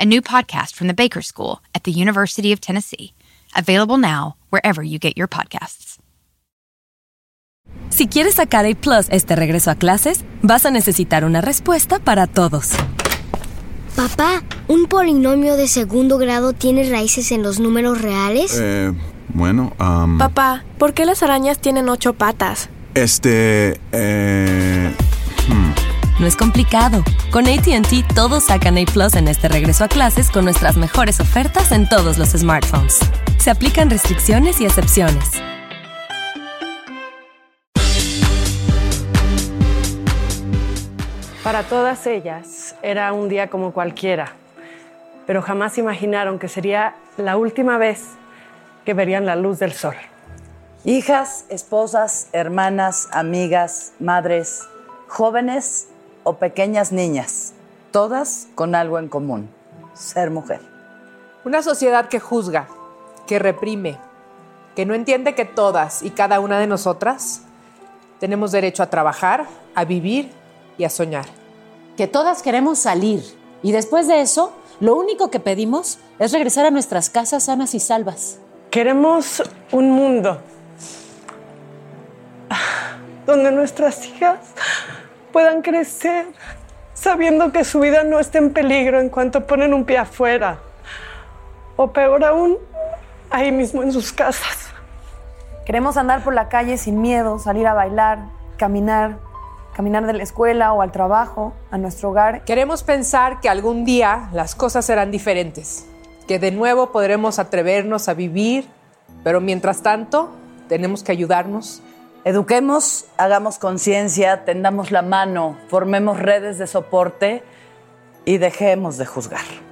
a new podcast from the Baker School at the University of Tennessee. Available now wherever you get your podcasts. Si quieres sacar A Plus este regreso a clases, vas a necesitar una respuesta para todos. Papá, ¿un polinomio de segundo grado tiene raíces en los números reales? Eh, bueno, um, Papá, ¿por qué las arañas tienen ocho patas? Este, eh. No es complicado. Con ATT todos sacan A Plus en este regreso a clases con nuestras mejores ofertas en todos los smartphones. Se aplican restricciones y excepciones. Para todas ellas era un día como cualquiera, pero jamás imaginaron que sería la última vez que verían la luz del sol. Hijas, esposas, hermanas, amigas, madres, jóvenes o pequeñas niñas, todas con algo en común, ser mujer. Una sociedad que juzga, que reprime, que no entiende que todas y cada una de nosotras tenemos derecho a trabajar, a vivir y a soñar. Que todas queremos salir y después de eso, lo único que pedimos es regresar a nuestras casas sanas y salvas. Queremos un mundo donde nuestras hijas puedan crecer sabiendo que su vida no está en peligro en cuanto ponen un pie afuera. O peor aún, ahí mismo en sus casas. Queremos andar por la calle sin miedo, salir a bailar, caminar, caminar de la escuela o al trabajo, a nuestro hogar. Queremos pensar que algún día las cosas serán diferentes, que de nuevo podremos atrevernos a vivir, pero mientras tanto tenemos que ayudarnos Eduquemos, hagamos conciencia, tendamos la mano, formemos redes de soporte y dejemos de juzgar.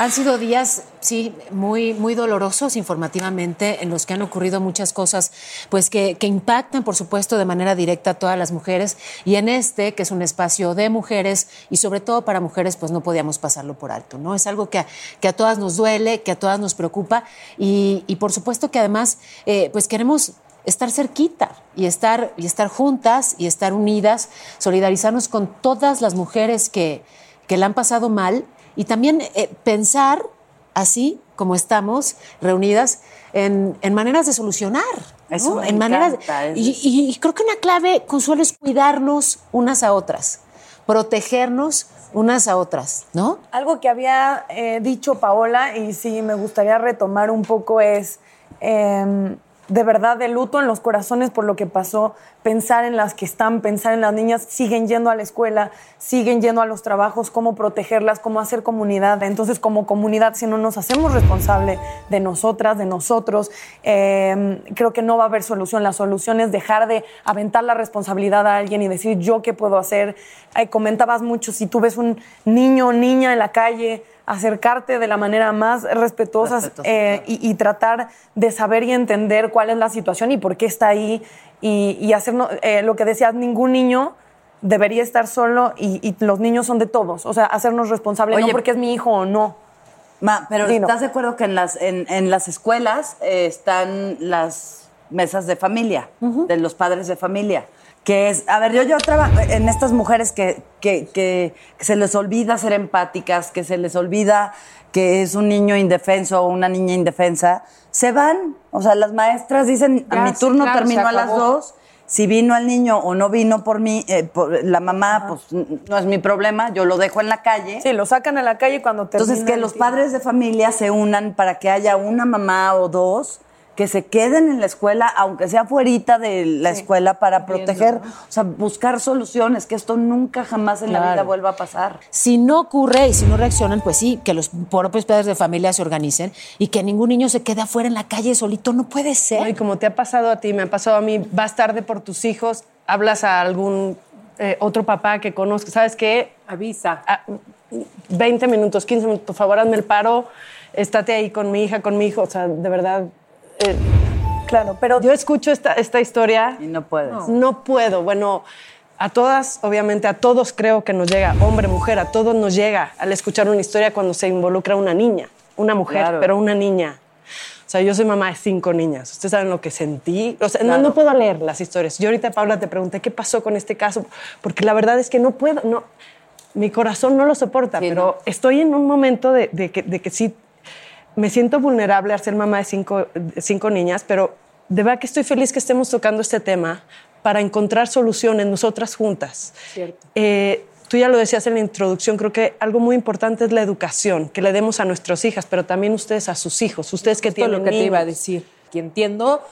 Han sido días, sí, muy, muy dolorosos informativamente, en los que han ocurrido muchas cosas, pues que, impactan, por supuesto, de manera directa a todas las mujeres. Y en este, que es un espacio de mujeres y sobre todo para mujeres, pues no podíamos pasarlo por alto, ¿no? Es algo que a, que a todas nos duele, que a todas nos preocupa y, por supuesto que además, eh, pues queremos estar cerquita y estar, y estar juntas y estar unidas, solidarizarnos con todas las mujeres que, que la han pasado mal y también eh, pensar así como estamos reunidas en, maneras de solucionar. Eso en maneras y, creo que una clave, Consuelo, es cuidarnos unas a otras, protegernos unas a otras, ¿no? Algo que había eh, dicho Paola y sí me gustaría retomar un poco es em, de verdad de luto en los corazones por lo que pasó, pensar en las que están, pensar en las niñas, siguen yendo a la escuela, siguen yendo a los trabajos, cómo protegerlas, cómo hacer comunidad. Entonces, como comunidad, si no nos hacemos responsable de nosotras, de nosotros, em, creo que no va a haber solución. La solución es dejar de aventar la responsabilidad a alguien y decir yo qué puedo hacer. comentabas mucho, si tú ves un niño o niña en la calle, acercarte de la manera más respetuosa eh, y, tratar de saber y entender cuál es la situación y por qué está ahí y, hacer eh, lo que decías, ningún niño debería estar solo y, los niños son de todos, o sea, hacernos responsables, no porque es mi hijo o no. Ma, pero ¿estás de acuerdo que en las, en, las escuelas eh, están las mesas de familia, de los padres de familia? Que es, a ver, yo, yo trabajo en estas mujeres que, que, se les olvida ser empáticas, que se les olvida que es un niño indefenso o una niña indefensa, se van. O sea, las maestras dicen, a mi turno terminó a las dos, Si vino el niño o no vino por mí, eh, por la mamá, pues no es mi problema, yo lo dejo en la calle. Sí, lo sacan a la calle cuando termina Entonces, que los padres de familia se unan para que haya una mamá o dos que se queden en la escuela, aunque sea fuerita de la escuela, para proteger, o sea, buscar soluciones, que esto nunca jamás en la vida vuelva a pasar. Si no ocurre y si no reaccionan, pues sí, que los propios padres de familia se organicen y que ningún niño se quede afuera en la calle solito. No puede ser. No, y como te ha pasado a ti, me ha pasado a mí, vas tarde por tus hijos, hablas a algún eh, otro papá que conozcas, ¿sabes qué? Avisa. Ah, 20 minutos, 15 minutos, por favor, hazme el paro, estate ahí con mi hija, con mi hijo, o sea, de verdad. Eh, Claro, pero yo escucho esta, esta historia. Y no puedes. No. puedo. Bueno, a todas, obviamente, a todos creo que nos llega, hombre, mujer, a todos nos llega al escuchar una historia cuando se involucra una niña, una mujer, Claro. pero una niña. O sea, yo soy mamá de cinco niñas. Ustedes saben lo que sentí. O sea, no- no, puedo leer las historias. Yo ahorita, Paula, te pregunté qué pasó con este caso, porque la verdad es que no puedo, no, mi corazón no lo soporta, Sí, pero no. estoy en un momento de, de que, de que sí me siento vulnerable al ser mamá de cinco, de cinco niñas, pero de verdad que estoy feliz que estemos tocando este tema para encontrar soluciones nosotras juntas. Cierto. Eh, tú ya lo decías en la introducción, creo que algo muy importante es la educación que le demos a nuestras hijas, pero también ustedes a sus hijos, ustedes que tienen lo que te iba a niños. decir. Que entiendo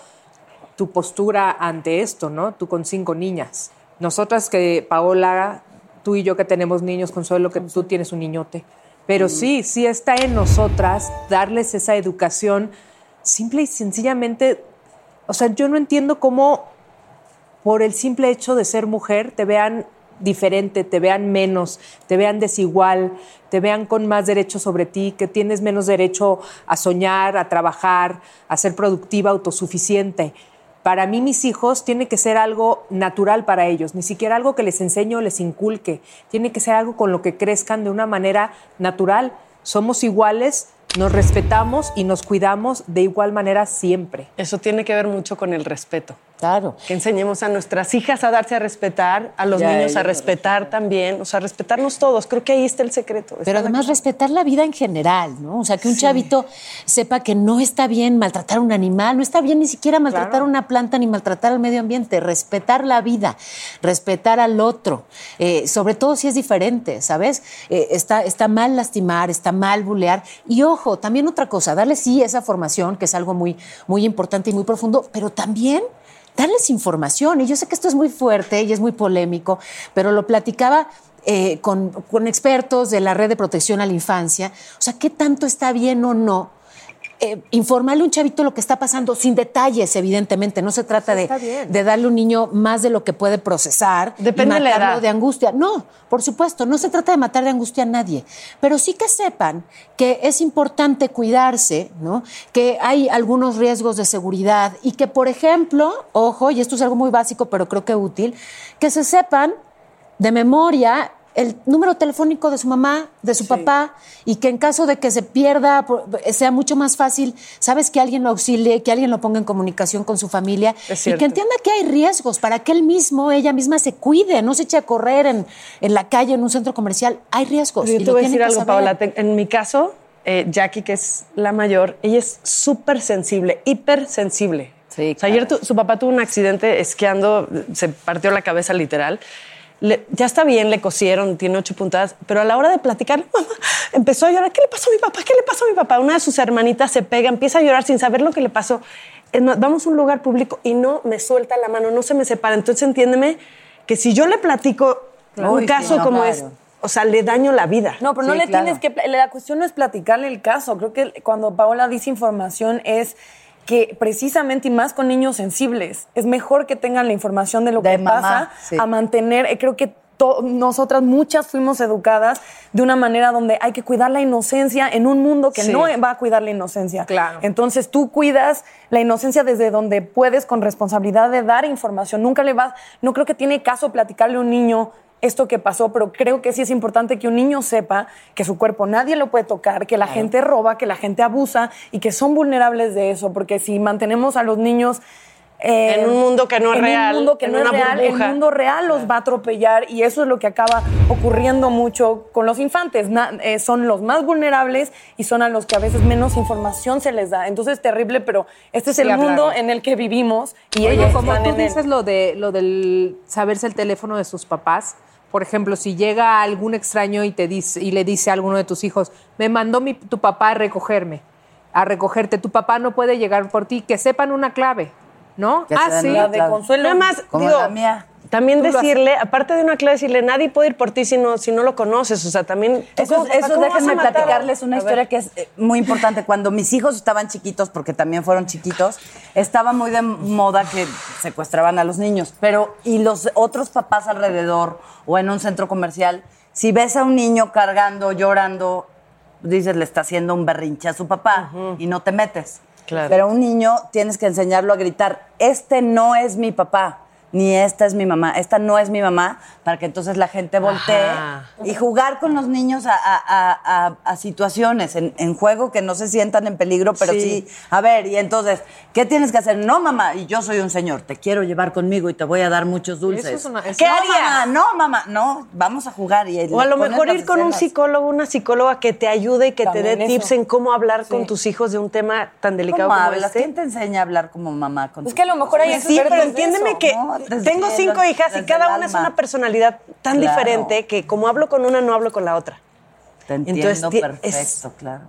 tu postura ante esto, ¿no? Tú con cinco niñas. Nosotras que, Paola, tú y yo que tenemos niños, Consuelo, que tú tienes un niñote. Pero sí, sí está en nosotras darles esa educación simple y sencillamente. O sea, yo no entiendo cómo por el simple hecho de ser mujer te vean diferente, te vean menos, te vean desigual, te vean con más derechos sobre ti, que tienes menos derecho a soñar, a trabajar, a ser productiva, autosuficiente. Para mí mis hijos tiene que ser algo natural para ellos, ni siquiera algo que les enseño o les inculque, tiene que ser algo con lo que crezcan de una manera natural. Somos iguales, nos respetamos y nos cuidamos de igual manera siempre. Eso tiene que ver mucho con el respeto. Claro. Que enseñemos a nuestras hijas a darse a respetar, a los Ya, niños a a respetar también, o sea, respetarnos todos. Creo que ahí está el secreto. Pero ¿Están de además respetar la vida en general, ¿no? O sea, que un chavito sepa que no está bien maltratar a un animal, no está bien ni siquiera maltratar a una planta ni maltratar al medio ambiente, respetar la vida, respetar al otro, eh, sobre todo si es diferente, ¿sabes? Eh, está, está mal lastimar, está mal bulear. Y ojo, también otra cosa, darle sí esa formación, que es algo muy, muy importante y muy profundo, pero también darles información. Y yo sé que esto es muy fuerte y es muy polémico, pero lo platicaba eh, con, con expertos de la red de protección a la infancia. O sea, ¿qué tanto está bien o no? Eh, informarle a un chavito lo que está pasando, sin detalles, evidentemente. No se trata de, darle a un niño más de lo que puede procesar Depende y de la matarlo edad. de angustia. No, por supuesto, no se trata de matar de angustia a nadie. Pero sí que sepan que es importante cuidarse, ¿no? Que hay algunos riesgos de seguridad y que, por ejemplo, ojo, y esto es algo muy básico, pero creo que útil, que se sepan de memoria el número telefónico de su mamá, de su papá, y que en caso de que se pierda, sea mucho más fácil, sabes que alguien lo auxilie, que alguien lo ponga en comunicación con su familia, y que entienda que hay riesgos para que él mismo, ella misma se cuide, no se eche a correr en, en la calle, en un centro comercial. Hay riesgos. Y te voy a decir algo, saber. Paola. En mi caso, eh, Jackie, que es la mayor, ella es súper sensible, hipersensible. Sí, O sea, ayer tu- su papá tuvo un accidente esquiando, se partió la cabeza literal. Le- ya está bien, le cosieron, tiene ocho puntadas, pero a la hora de platicar, mamá, empezó a llorar. ¿Qué le pasó a mi papá? ¿Qué le pasó a mi papá? Una de sus hermanitas se pega, empieza a llorar sin saber lo que le pasó. Más, Vamos a un lugar público y no me suelta la mano, no se me separa. Entonces entiéndeme que si yo le platico un sí, caso no, como claro. es, o sea, le daño la vida. No, pero no Sí, le claro. tienes que... La cuestión no es platicarle el caso. Creo que cuando Paola dice información es que precisamente y más con niños sensibles, es mejor que tengan la información de lo De que mamá, pasa sí. a mantener, eh, creo que nosotras muchas fuimos educadas de una manera donde hay que cuidar la inocencia en un mundo que Sí. no va a cuidar la inocencia. Claro. Entonces tú cuidas la inocencia desde donde puedes con responsabilidad de dar información. Nunca le vas, no creo que tiene caso platicarle a un niño esto que pasó, pero creo que sí es importante que un niño sepa que su cuerpo nadie lo puede tocar, que la gente roba, que la gente abusa y que son vulnerables de eso, porque si mantenemos a los niños eh, En un mundo que no es en real, Un mundo que en no es real, burbuja. el mundo real los va a atropellar y eso es lo que acaba ocurriendo mucho con los infantes. Na- eh, son los más vulnerables y son a los que a veces menos información se les da. Entonces es terrible, pero este es Sí, el mundo en el que vivimos y Oye, ellos como tú él. dices lo de lo del saberse el teléfono de sus papás. Por ejemplo, si llega algún extraño y te dice y le dice a alguno de tus hijos, me mandó mi, tu papá a recogerme, a recogerte, tu papá no puede llegar por ti, que sepan una clave, ¿no? Se ah, sí. La de. Consuelo, Nada más, como digo, la mía. también decirle, aparte de una clave, decirle, nadie puede ir por ti si no, si no lo conoces. O sea, también... ¿tú Eso, cómo- eso ¿cómo vas a déjenme platicarles una A historia ver. que es eh, muy importante. Cuando mis hijos estaban chiquitos, porque también fueron chiquitos, estaba muy de moda que secuestraban a los niños. Pero, y los otros papás alrededor o en un centro comercial, si ves a un niño cargando, llorando, dices, le está haciendo un berrinche a su papá y no te metes. Pero un niño tienes que enseñarlo a gritar, este no es mi papá, ni esta es mi mamá, esta no es mi mamá, para que entonces la gente voltee Ajá. y jugar con los niños a, a- a- a- a situaciones en, en juego que no se sientan en peligro, pero sí. Sí. a ver, y entonces, ¿qué tienes que hacer? No, mamá, y yo soy un señor, te quiero llevar conmigo y te voy a dar muchos dulces. Eso es una- es- ¿Qué No, harías? Mamá, no, mamá, no, vamos a jugar. Y O a lo mejor ir con un psicólogo, una psicóloga que te ayude y que te dé tips en cómo hablar con tus hijos de un tema tan delicado ¿Cómo como hablas? este. ¿Quién te enseña a hablar como mamá con Es que a lo mejor hay sí, pero de entiéndeme eso. que ¿no? Desde tengo los- cinco hijas y cada una es una personalidad tan Claro. diferente que como hablo con una, no hablo con la otra. Te entiendo Entonces, perfecto, es- claro.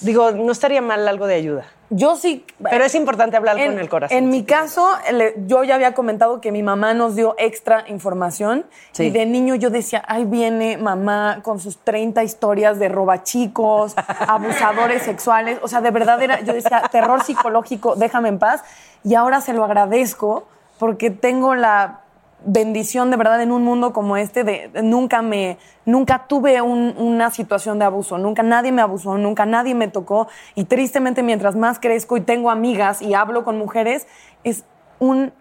Digo, no estaría mal algo de ayuda. Yo sí. Pero es importante hablar en, con el corazón. En mi caso, le- yo ya había comentado que mi mamá nos dio extra información. Sí. Y de niño yo decía, ahí viene mamá con sus 30 historias de robachicos, abusadores sexuales. O sea, de verdad era, yo decía, terror psicológico, déjame en paz. Y ahora se lo agradezco porque tengo la bendición de verdad en un mundo como este de nunca me nunca tuve un- una situación de abuso nunca nadie me abusó nunca nadie me tocó y tristemente mientras más crezco y tengo amigas y hablo con mujeres es un-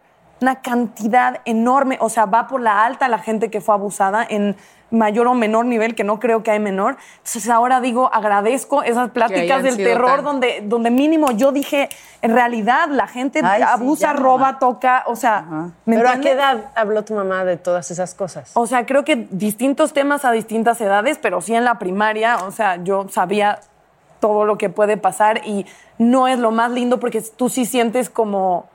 una cantidad enorme o sea va por la alta la gente que fue abusada en mayor o menor nivel que no creo que hay menor entonces ahora digo agradezco esas pláticas del terror tan- donde donde mínimo yo dije en realidad la gente Ay, abusa roba mamá. toca o sea ¿me Pero ¿a qué edad habló tu mamá de todas esas cosas? O sea, creo que distintos temas a distintas edades, pero sí en la primaria, o sea, yo sabía todo lo que puede pasar y no es lo más lindo porque tú sí sientes como,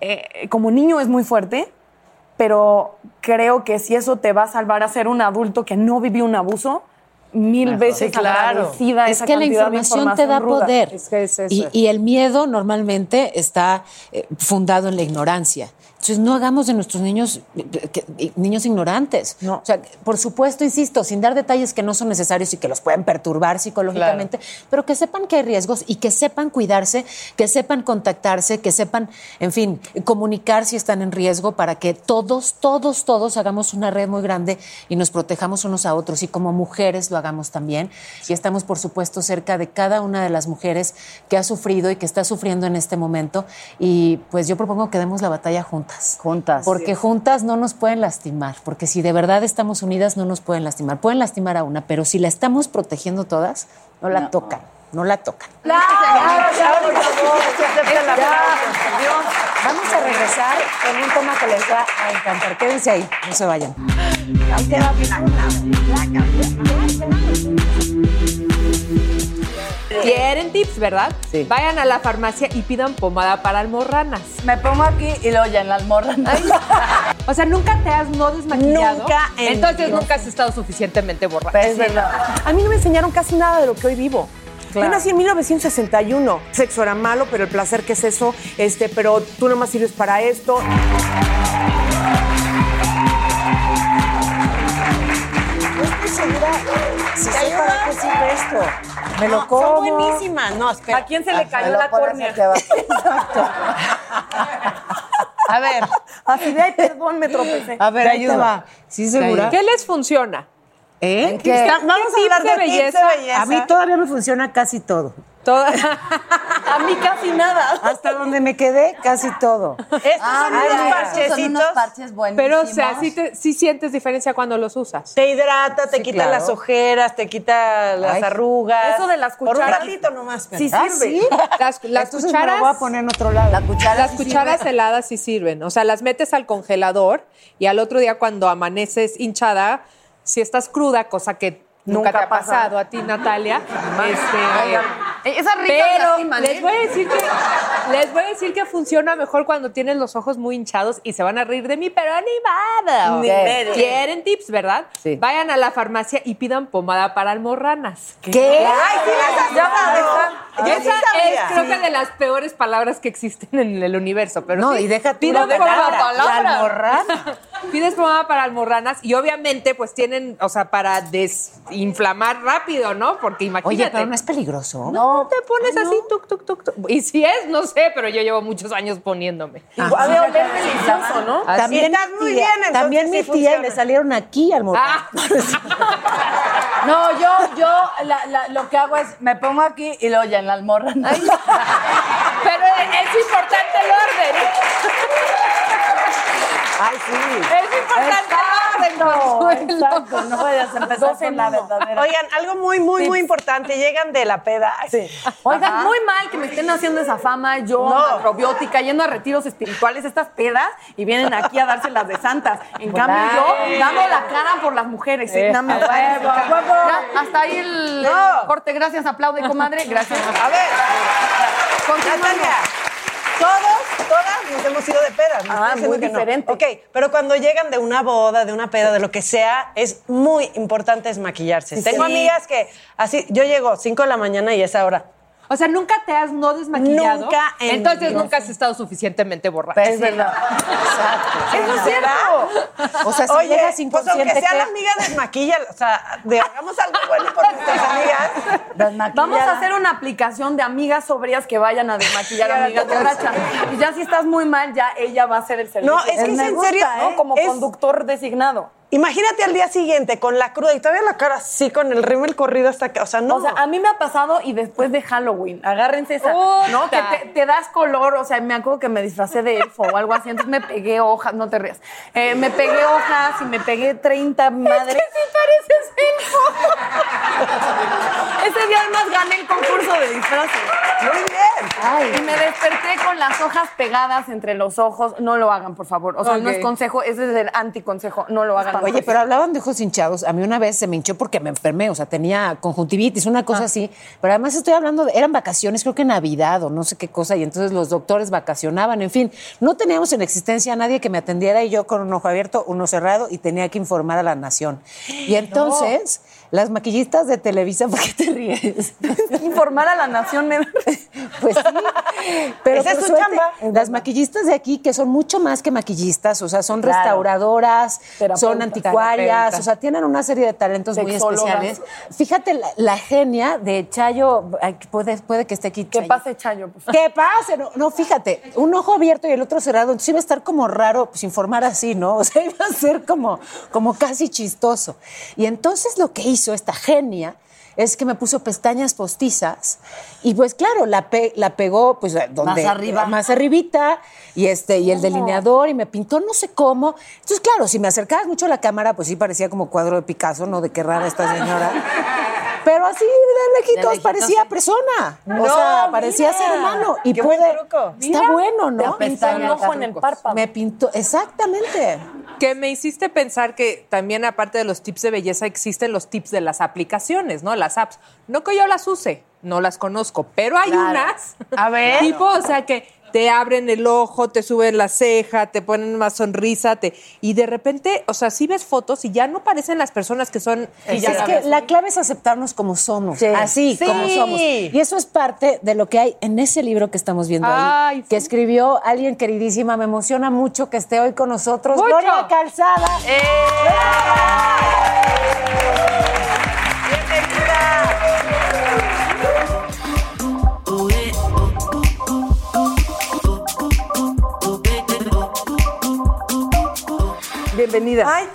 eh, como niño es muy fuerte, pero creo que si eso te va a salvar a ser un adulto que no vivió un abuso, mil veces Sí, claro. agradecida Es esa que la información te da ruda. poder. Es que es eso. y, y el miedo normalmente está eh, fundado en la ignorancia. Entonces no hagamos de nuestros niños que- niños ignorantes. No. O sea, por supuesto, insisto, sin dar detalles que no son necesarios y que los pueden perturbar psicológicamente, pero que sepan que hay riesgos y que sepan cuidarse, que sepan contactarse, que sepan, en fin, comunicar si están en riesgo para que todos, todos, todos hagamos una red muy grande y nos protejamos unos a otros y como mujeres lo hagamos también. Y estamos, por supuesto, cerca de cada una de las mujeres que ha sufrido y que está sufriendo en este momento. Y pues yo propongo que demos la batalla juntas. Juntas. Porque juntas no nos pueden lastimar, porque si de verdad estamos unidas no nos pueden lastimar. Pueden lastimar a una, pero si la estamos protegiendo todas, no la tocan, no la tocan. Vamos a regresar con un tema que les va a encantar. Quédense ahí, no se vayan. ¿Quieren tips, verdad? Sí. Vayan a la farmacia y pidan pomada para almorranas. Me pongo aquí y luego ya en la almorra. O sea, nunca te has no desmaquillado. Nunca en Entonces Dios. nunca has estado suficientemente borracha. Es verdad. A mí no me enseñaron casi nada de lo que hoy vivo. Yo nací en 1961. Sexo era malo, pero el placer que es eso, este, pero tú nomás sirves para esto. Segura si sé para qué sirve esto. Me lo Son como. buenísimas. No, espera. ¿A quién se le cayó Me lo la córnea? A ver, Así de, ay, perdón, me tropecé. a ver, ayuda. ¿Sí, segura? ¿Qué les funciona? ¿Eh? ¿Qué? Vamos a hablar de de tips belleza? de belleza. A mí todavía me funciona casi todo. Toda- A mí casi nada. Hasta donde me quedé, casi todo. Estos Ah, son unos mira, esos parchecitos. son unos parches buenísimos. Pero, o sea, sí, te- sí sientes diferencia cuando los usas. Te hidrata, te quita claro. las ojeras, te quita las Ay. arrugas. Eso de las Por un cucharas. ratito nomás. pero- Sí ¿Ah, sirve. sí? Las, las Entonces me lo cucharas... voy a poner en otro lado. La cuchara Las sí cucharas sirve. heladas sí sirven. O sea, las metes al congelador y al otro día cuando amaneces hinchada, si estás cruda, cosa que nunca, Nunca te ha pasa. pasado a ti, Natalia. este, Eh, Esas ricas pero les ¿eh? voy a decir que les voy a decir que funciona mejor cuando tienes los ojos muy hinchados y se van a reír de mí, pero medio. Quieren tips, ¿verdad? Sí. Vayan a la farmacia y pidan pomada para almorranas. ¿Qué? Ay, sí, las. Yo Esa es, creo que de las peores palabras que existen en el universo. Pero No, sí, y deja tú pidan la pomada. Pides pomada para almorranas y obviamente pues tienen, o sea, para desinflamar rápido, ¿no? Porque imagínate. Oye, pero no es peligroso. No, te pones así, tuc, tuc, tuc, tuc. Y si es, no sé, pero yo llevo muchos años poniéndome. Oler delicioso, ¿no? También Estás mi muy tía, bien, entonces también sí mi tía funciona. le salieron aquí al morro. Ah, No, yo, yo la- la- lo que hago es me pongo aquí y luego ya en la almorra. pero es importante el orden. Ay, sí. Es importante Consuelo. Exacto, no a empezar con la verdadera. Oigan, algo muy, muy, muy importante. Llegan de la peda. Oigan, muy mal que me estén haciendo esa fama, yo, No. macrobiótica, yendo a retiros espirituales, estas pedas, y vienen aquí a dárselas de santas. En cambio, yo dando la cara por las mujeres. ¿eh? No huevo, a huevo. Ya, Hasta ahí el No. corte. Gracias, aplaude, comadre. Gracias. A ver. Todos, todas nos hemos ido de pedas. Ah, muy que no. diferente. Ok, pero cuando llegan de una boda, de una peda, de lo que sea, es muy importante desmaquillarse. Tengo Sí. amigas que así, yo llego 5 de la mañana y es ahora. O sea, nunca te has no desmaquillado. Nunca en Entonces nunca has estado suficientemente borracha. Es verdad. Eso es cierto. O sea, si Oye, llegas pues aunque inconsciente, sea ¿qué? la amiga desmaquilla, o sea, de, hagamos algo bueno por nuestras amigas. Vamos a hacer una aplicación de amigas sobrias que vayan a desmaquillar a amigas borrachas. Y ya si estás muy mal, ya ella va a hacer el servicio. No, es que es en serio, ¿no? ¿eh? Como Es- conductor designado. Imagínate al día siguiente con la cruda y todavía la cara así con el rímel corrido hasta acá. O sea, no. O sea, a mí me ha pasado y después de Halloween, agárrense esa. ¿no? Que te, te das color, o sea, me acuerdo que me disfracé de elfo o algo así, entonces me pegué hojas, no te rías, Eh, me pegué hojas y me pegué 30 madres. Es que sí pareces elfo. Ese día además gané el concurso de disfraces. Muy bien. Y me desperté con las hojas pegadas entre los ojos. No lo hagan, por favor. O sea, no es consejo, ese es el anticonsejo. No lo hagan. Oye, pero hablaban de ojos hinchados. A mí una vez se me hinchó porque me enfermé, o sea, tenía conjuntivitis, una cosa así. Pero además estoy hablando de, eran vacaciones, creo que Navidad o no sé qué cosa, y entonces los doctores vacacionaban, en fin. No teníamos en existencia a nadie que me atendiera y yo con un ojo abierto, uno cerrado, y tenía que informar a la nación. Y entonces, las maquillistas de Televisa, ¿por qué te ríes? Informar a la nación. Pues sí. Pero Esa es su suerte, chamba. Las maquillistas de aquí, que son mucho más que maquillistas, o sea, son Claro. restauradoras, son anticuarias, o sea, tienen una serie de talentos muy especiales. Fíjate, la, la genia de Chayo, ay, puede, puede que esté aquí. Que pase, Chayo, por favor. ¿Qué pase? No, no, fíjate, un ojo abierto y el otro cerrado, entonces iba a estar como raro pues, informar así, ¿no? O sea, iba a ser como, como casi chistoso. Y entonces lo que hizo esta genia es que me puso pestañas postizas y pues claro, la, pe- la pegó pues donde... Más arriba. Más arribita y, este, y el delineador y me pintó no sé cómo. Entonces claro, si me acercabas mucho a la cámara pues sí parecía como cuadro de Picasso, ¿no? De qué rara esta señora. Pero así de lejitos, lejitos, parecía sí. persona. No, o sea, parecía mira. ser humano. Y Qué puede. buen truco. Está Mira, bueno, ¿no? pintó el ojo en el párpado. Me pintó, exactamente. Que me hiciste pensar que también aparte de los tips de belleza existen los tips de las aplicaciones, ¿no? Las apps. No que yo las use, no las conozco, pero hay unas. A ver. Tipo, o sea que te abren el ojo, te suben la ceja, te ponen más sonrisa, te y de repente, o sea, sí ves fotos y ya no parecen las personas que son Y es que la clave es aceptarnos como somos, así Sí. como somos. Y eso es parte de lo que hay en ese libro que estamos viendo ahí, Ay, que escribió alguien queridísima. Me emociona mucho que esté hoy con nosotros, Mucho. Gloria Calzada. Bienvenida. Ay,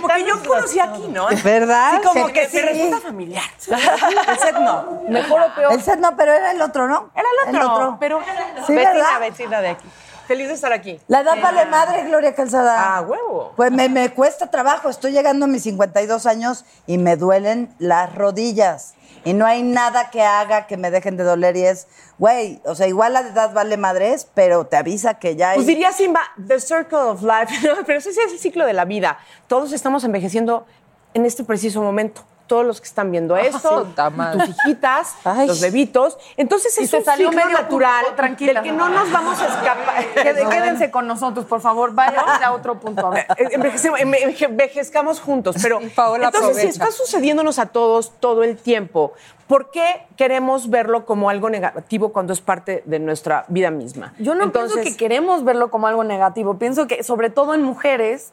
Como que yo conocí aquí, ¿no? ¿Verdad? Sí, como Sí, que sí. se resulta familiar. El set no. Mejor o peor. El set no, pero era el otro, ¿no? Era el otro, pero Sí, vecina, ¿verdad? vecina de aquí. Feliz de estar aquí. La edad vale madre, Gloria Calzada. Ah, huevo. Pues me, me cuesta trabajo. Estoy llegando a mis 52 años y me duelen las rodillas. Y no hay nada que haga que me dejen de doler. Y es, güey, o sea, igual la edad vale madres, pero te avisa que ya hay... Pues diría Simba, the circle of life, ¿no? pero ese es el ciclo de la vida. Todos estamos envejeciendo en este preciso momento. Todos los que están viendo esto, puta madre. tus hijitas, los bebitos. Entonces es un salió medio natural punto, tranquila. del que no nos vamos a escapar. Quede- Quédense con nosotros, por favor. Vayan a otro punto. Eh, enve- envejezcamos juntos, pero Paola entonces si está sucediéndonos a todos todo el tiempo, ¿por qué queremos verlo como algo negativo cuando es parte de nuestra vida misma? Yo no pienso que queremos verlo como algo negativo. Pienso que, sobre todo en mujeres,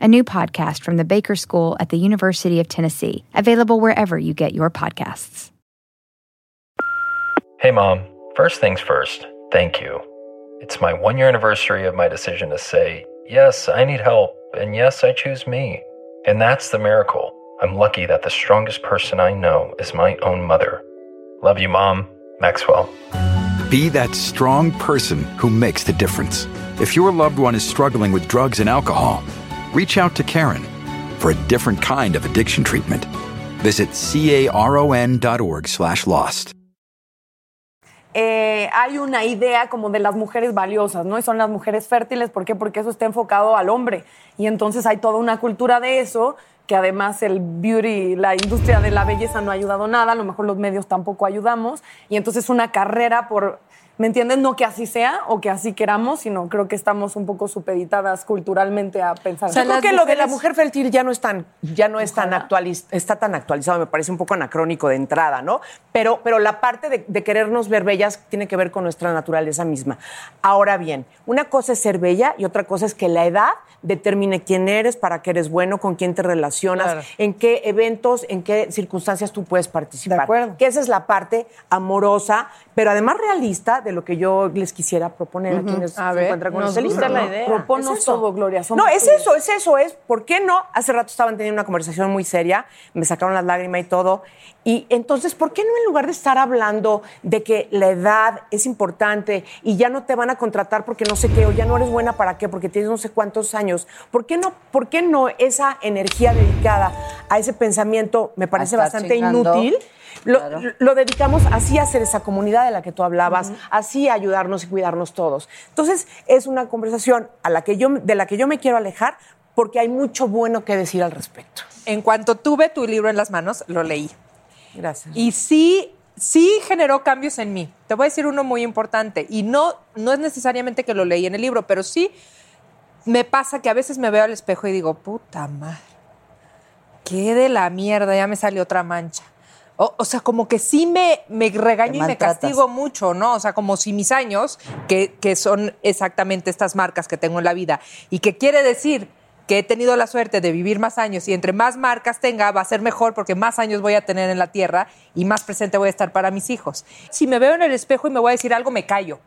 a new podcast from the Baker School at the University of Tennessee, available wherever you get your podcasts. Hey, Mom. First things first, thank you. It's my one year anniversary of my decision to say, yes, I need help, and yes, I choose me. And that's the miracle. I'm lucky that the strongest person I know is my own mother. Love you, Mom. Maxwell. Be that strong person who makes the difference. If your loved one is struggling with drugs and alcohol, reach out to Karen for a different kind of addiction treatment. Visit caron.org slash lost. eh, hay una idea como de las mujeres valiosas, ¿no? Y son las mujeres fértiles. ¿Por qué? Porque eso está enfocado al hombre. Y entonces hay toda una cultura de eso, que además el beauty, la industria de la belleza no ha ayudado nada, a lo mejor los medios tampoco ayudamos. Y entonces una carrera por. ¿Me entiendes? No que así sea o que así queramos, sino creo que estamos un poco supeditadas culturalmente a pensar. Yo creo que lo de la mujer fértil ya no es tan, ya no es tan actualiz- está tan actualizado, me parece un poco anacrónico de entrada, ¿no? Pero, pero la parte de, de querernos ver bellas tiene que ver con nuestra naturaleza misma. Ahora bien, una cosa es ser bella y otra cosa es que la edad determine quién eres, para qué eres bueno, con quién te relacionas, Claro. en qué eventos, en qué circunstancias tú puedes participar. Que esa es la parte amorosa, pero además realista de lo que yo les quisiera proponer a Ujú. quienes A se ver, encuentran con nos este gusta libro. la ¿no? idea. Es todo, Gloria, somos No, es tuyas. eso, es eso, es, ¿por qué no? Hace rato estaban teniendo una conversación muy seria, me sacaron las lágrimas y todo. Y entonces, ¿por qué no en lugar de estar hablando de que la edad es importante y ya no te van a contratar porque no sé qué, o ya no eres buena para qué, porque tienes no sé cuántos años, ¿por qué no, por qué no esa energía dedicada a ese pensamiento me parece bastante chingando. inútil? Lo, Claro. lo dedicamos así a hacer esa comunidad de la que tú hablabas, así a ayudarnos y cuidarnos todos. Entonces, es una conversación a la que yo, de la que yo me quiero alejar porque hay mucho bueno que decir al respecto. En cuanto tuve tu libro en las manos, lo leí. Gracias. Y sí, sí generó cambios en mí. Te voy a decir uno muy importante. Y no, no es necesariamente que lo leí en el libro, pero sí me pasa que a veces me veo al espejo y digo, puta madre, qué de la mierda, ya me salió otra mancha. O, o sea, como que sí me, me regaño y me castigo mucho, ¿no? O sea, como si mis años, que, que son exactamente estas marcas que tengo en la vida, y que quiere decir que he tenido la suerte de vivir más años y entre más marcas tenga va a ser mejor porque más años voy a tener en la tierra y más presente voy a estar para mis hijos. Si me veo en el espejo y me voy a decir algo, me callo.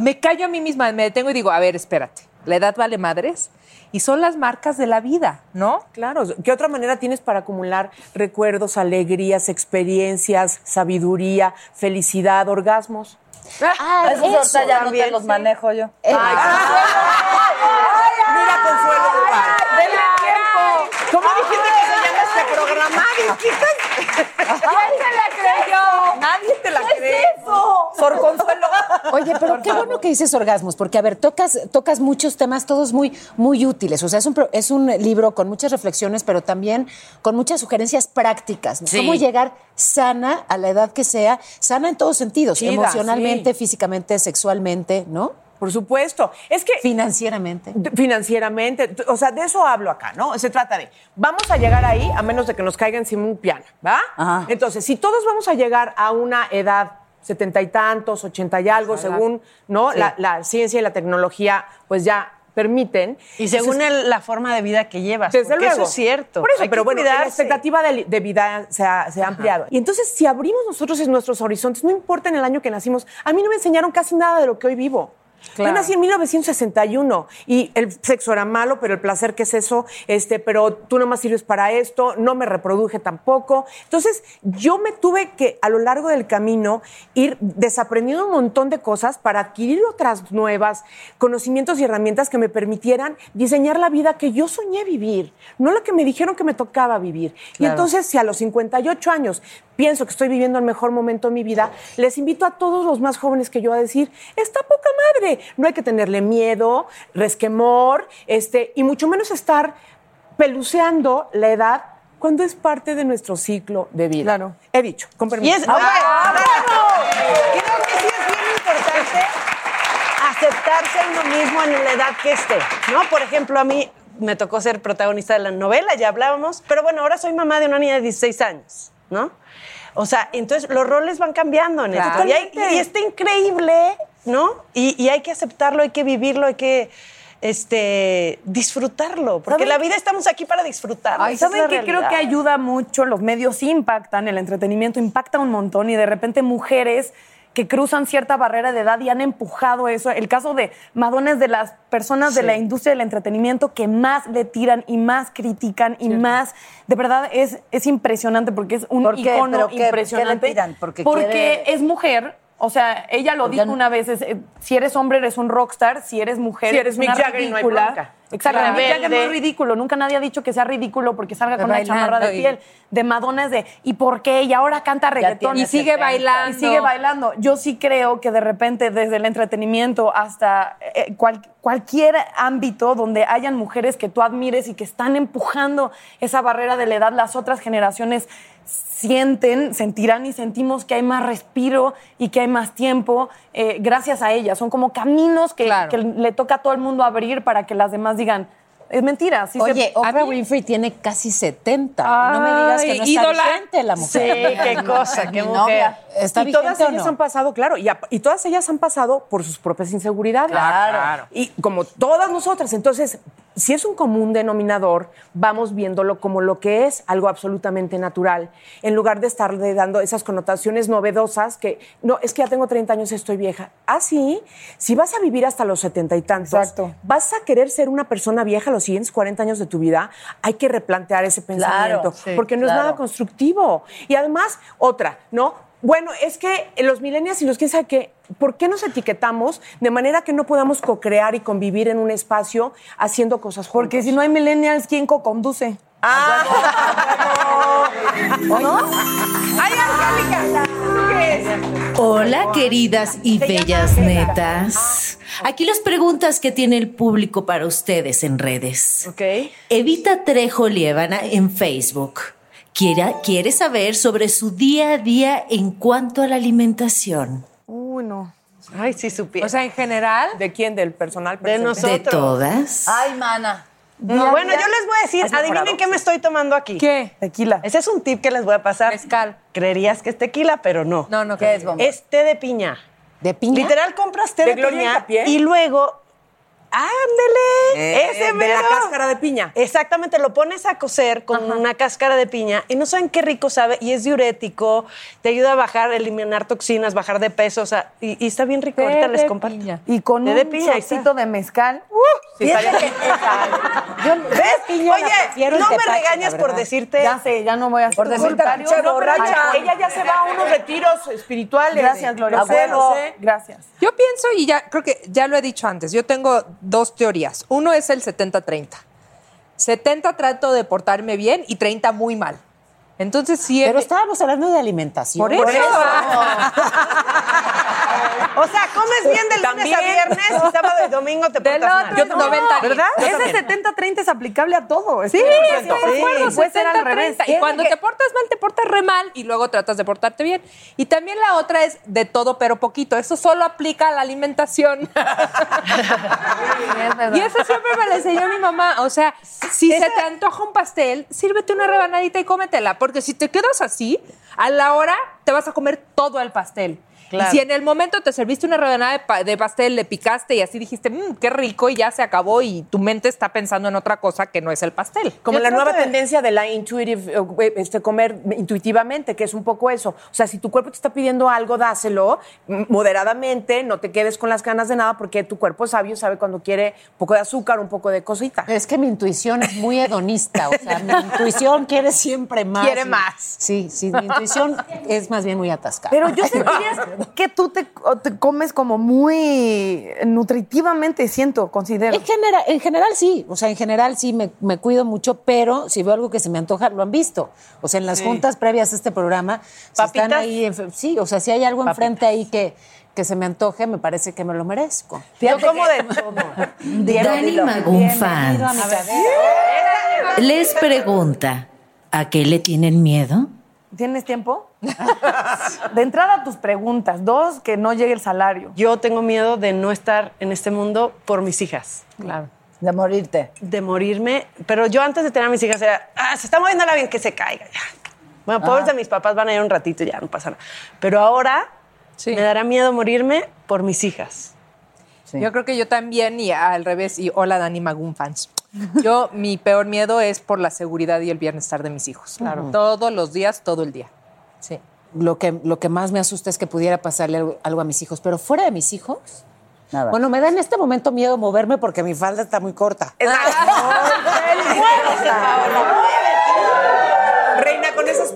Me callo a mí misma, me detengo y digo, a ver, espérate, la edad vale madres y son las marcas de la vida, ¿no? Claro, ¿qué otra manera tienes para acumular recuerdos, alegrías, experiencias, sabiduría, felicidad, orgasmos? Ah, esos ahorita ya no te los manejo yo. Mira, Consuelo. ¡Denle tiempo! ¿Cómo dijiste que se llama este programa? ¿Quién se la creyó? Nadie te la ¿Qué es cree. eso? Sor Consuelo. Oye, pero qué bueno que dices orgasmos, porque a ver, tocas, tocas muchos temas, todos muy, muy útiles. O sea, es un, es un libro con muchas reflexiones, pero también con muchas sugerencias prácticas. ¿no? Sí. Cómo llegar sana a la edad que sea, sana en todos sentidos, Chida, emocionalmente, físicamente, sexualmente, ¿no? Por supuesto. Es que... Financieramente. Financieramente. O sea, de eso hablo acá, ¿no? Se trata de, vamos a llegar ahí a menos de que nos caiga encima un piano, ¿va? Entonces, si todos vamos a llegar a una edad setenta y tantos, ochenta y algo, Ojalá. según, ¿no? Sí. La, la ciencia y la tecnología, pues ya permiten. Y según Entonces, el- la forma de vida que llevas. desde luego. eso es cierto. Por eso, Hay pero bueno, la expectativa de, de vida se ha, se ha ampliado. Y entonces, si abrimos nosotros nuestros horizontes, no importa en el año que nacimos, a mí no me enseñaron casi nada de lo que hoy vivo. Claro. Yo nací en 1961 y el sexo era malo, pero el placer, ¿qué es eso? Este, pero tú nomás sirves para esto, no me reproduje tampoco. Entonces, yo me tuve que, a lo largo del camino, ir desaprendiendo un montón de cosas para adquirir otras nuevas conocimientos y herramientas que me permitieran diseñar la vida que yo soñé vivir, no la que me dijeron que me tocaba vivir. Y entonces, si a los 58 años pienso que estoy viviendo el mejor momento de mi vida, les invito a todos los más jóvenes que yo a decir, está poca madre, no hay que tenerle miedo, resquemor, este, y mucho menos estar peluceando la edad cuando es parte de nuestro ciclo de vida. Claro. He dicho, con permiso. Y es, oye, creo que sí es bien importante aceptarse a uno mismo en la edad que esté, ¿no? Por ejemplo, a mí me tocó ser protagonista de la novela, ya hablábamos, pero bueno, ahora soy mamá de una niña de 16 años, ¿no? O sea, entonces los roles van cambiando en esto. Y, hay- y está increíble, ¿no? Y, y hay que aceptarlo, hay que vivirlo, hay que este, disfrutarlo, porque ¿Saben? la vida estamos aquí para es ¿Saben qué? Creo que ayuda mucho, los medios impactan, el entretenimiento impacta un montón y de repente mujeres que cruzan cierta barrera de edad y han empujado eso. El caso de Madonna es de las personas de la industria del entretenimiento que más le tiran y más critican y más, de verdad es, es impresionante porque es un ¿Por qué? icono ¿Pero qué- qué le impresionante. tiran? Porque Porque quiere- es mujer. O sea, ella lo dijo una vez, es, eh, si eres hombre eres un rockstar, si eres mujer Si eres una Mick Jagger y no hay ridícula. bronca. Exacto, Claro. Mick Jagger no es Rebelde. ridículo, nunca nadie ha dicho que sea ridículo porque salga con una Bailando chamarra de y- piel. De Madonna es de, ¿y por qué? Y ahora canta reggaetón. tiene Y sigue 70. bailando. Y sigue bailando. Yo sí creo que de repente desde el entretenimiento hasta eh, cual- cualquier ámbito donde hayan mujeres que tú admires y que están empujando esa barrera de la edad, las otras generaciones sienten, sentirán y sentimos que hay más respiro y que hay más tiempo eh, gracias a ellas. Son como caminos que, que le toca a todo el mundo abrir para que las demás digan, es mentira. sí se- Oye, Oprah Winfrey tiene casi 70. no me digas que no está ídola. vigente la mujer. Sí, qué cosa, qué mujer. ¿Está y todas ellas no? han pasado, claro, y, a- y todas ellas han pasado por sus propias inseguridades. Claro, claro. Y como todas nosotras, entonces, si es un común denominador, vamos viéndolo como lo que es, algo absolutamente natural, en lugar de estarle dando esas connotaciones novedosas que, no, es que ya tengo 30 años y estoy vieja. Ah, sí, si vas a vivir hasta los 70 y tantos, vas a querer ser una persona vieja los siguientes 40 años de tu vida, hay que replantear ese pensamiento, sí, porque no es nada constructivo. Y además, otra, ¿no? Bueno, es que los millennials y los quién sabe qué, ¿por qué nos etiquetamos de manera que no podamos co-crear y convivir en un espacio haciendo cosas juntos? Porque si no hay millennials, ¿quién co-conduce? ¿O no? ¡Ay, Angélica! ¿Tú qué es? Hola, queridas y bellas netas. Aquí las preguntas que tiene el público para ustedes en redes. Ok. Evita Trejo Lievana en Facebook. Quiere, quiere saber sobre su día a día en cuanto a la alimentación. Uy, no. Ay, sí supiera. O sea, en general. ¿De quién? ¿Del personal? De nosotros. ¿De todas? Ay, mana. No, bueno, yo les voy a decir, adivinen qué me estoy tomando aquí. ¿Qué? Tequila. Ese es un tip que les voy a pasar. Mezcal. Creerías que es tequila, pero no. No, no. ¿Qué es, bomba? Es té de piña. ¿De piña? Literal compras té ¿De piña y luego ¡Ándele! Eh, ¡Ese de mero! la cáscara de piña. Exactamente, lo pones a cocer con una cáscara de piña y no saben qué rico sabe y es diurético, te ayuda a bajar, eliminar toxinas, bajar de peso, o sea, y, y está bien rico. Ahorita les de comparto. piña. Y con un de piña, shotcito de mezcal. Sí, yo ¿Ves? piña Oye, no me tepache, regañas por decirte. Ya sé, ya no voy a Por decirte No, borracha. Ay, Ella ya se va a unos retiros espirituales. Gracias, Gloria. Lo sé, lo Bueno, sé. Gracias. Yo pienso, y ya creo que ya lo he dicho antes, yo tengo dos teorías. Uno es el 70-30. 70 trato de portarme bien y 30 muy mal. Entonces sí... Pero estábamos hablando de alimentación. Por eso. O sea, comes bien del lunes a viernes y sábado y domingo te portas mal. Yo también. 90 ¿Verdad? Yo Ese también. 70-30 es aplicable a todo. Sí, de estoy de acuerdo. Sí, puede ser al 70, revés. 30. Y cuando te portas mal, te portas re mal y luego tratas de portarte bien. Y también la otra es de todo pero poquito. Eso solo aplica a la alimentación. y eso siempre me lo enseñó mi mamá. O sea, si se te antoja un pastel, sírvete una rebanadita y cómetela. Porque si te quedas así, a la hora te vas a comer todo el pastel. Claro. Y si en el momento te serviste una rebanada de, pa- de pastel, le picaste y así dijiste, mmm, qué rico, y ya se acabó, y tu mente está pensando en otra cosa que no es el pastel. Como Yo la nueva que- tendencia de la intuitive, eh, este, comer intuitivamente, que es un poco eso. O sea, si tu cuerpo te está pidiendo algo, dáselo mm, moderadamente, no te quedes con las ganas de nada, porque tu cuerpo es sabio, sabe cuando quiere un poco de azúcar, un poco de cosita. Es que mi intuición es muy hedonista, o sea, mi intuición quiere siempre más. Quiere y- más. Sí, sí, mi intuición es más bien muy atascada. Pero yo sentiría que tú te, comes como muy nutritivamente, siento, considero. En general, en general sí, o sea, en general sí me, me cuido mucho, pero si veo algo que se me antoja, lo han visto. O sea, en las Sí. juntas previas a este programa, si están ahí, en- sí, o sea, si hay algo enfrente ahí que, que se me antoje, me parece que me lo merezco. Yo como de todo. Dani Magún Fans les pregunta, ¿a qué le tienen miedo? ¿Tienes tiempo? De entrada, tus preguntas. Dos, que no llegue el salario. Yo tengo miedo de no estar en este mundo por mis hijas. Claro. De morirte. De morirme. Pero yo antes de tener a mis hijas era, ah, se está moviendo la bien, que se caiga ya. Bueno, pobres de mis papás van a ir un ratito y ya, no pasa nada. Pero ahora me dará miedo morirme por mis hijas. Yo creo que yo también, y al revés, y hola Dani Magún fans. Yo, mi peor miedo es por la seguridad y el bienestar de mis hijos. Claro. Todos los días, todo el día. Sí. Lo que, lo que más me asusta es que pudiera pasarle algo, algo a mis hijos, pero fuera de mis hijos. Nada. Bueno, me da en este momento miedo moverme porque mi falda está muy corta.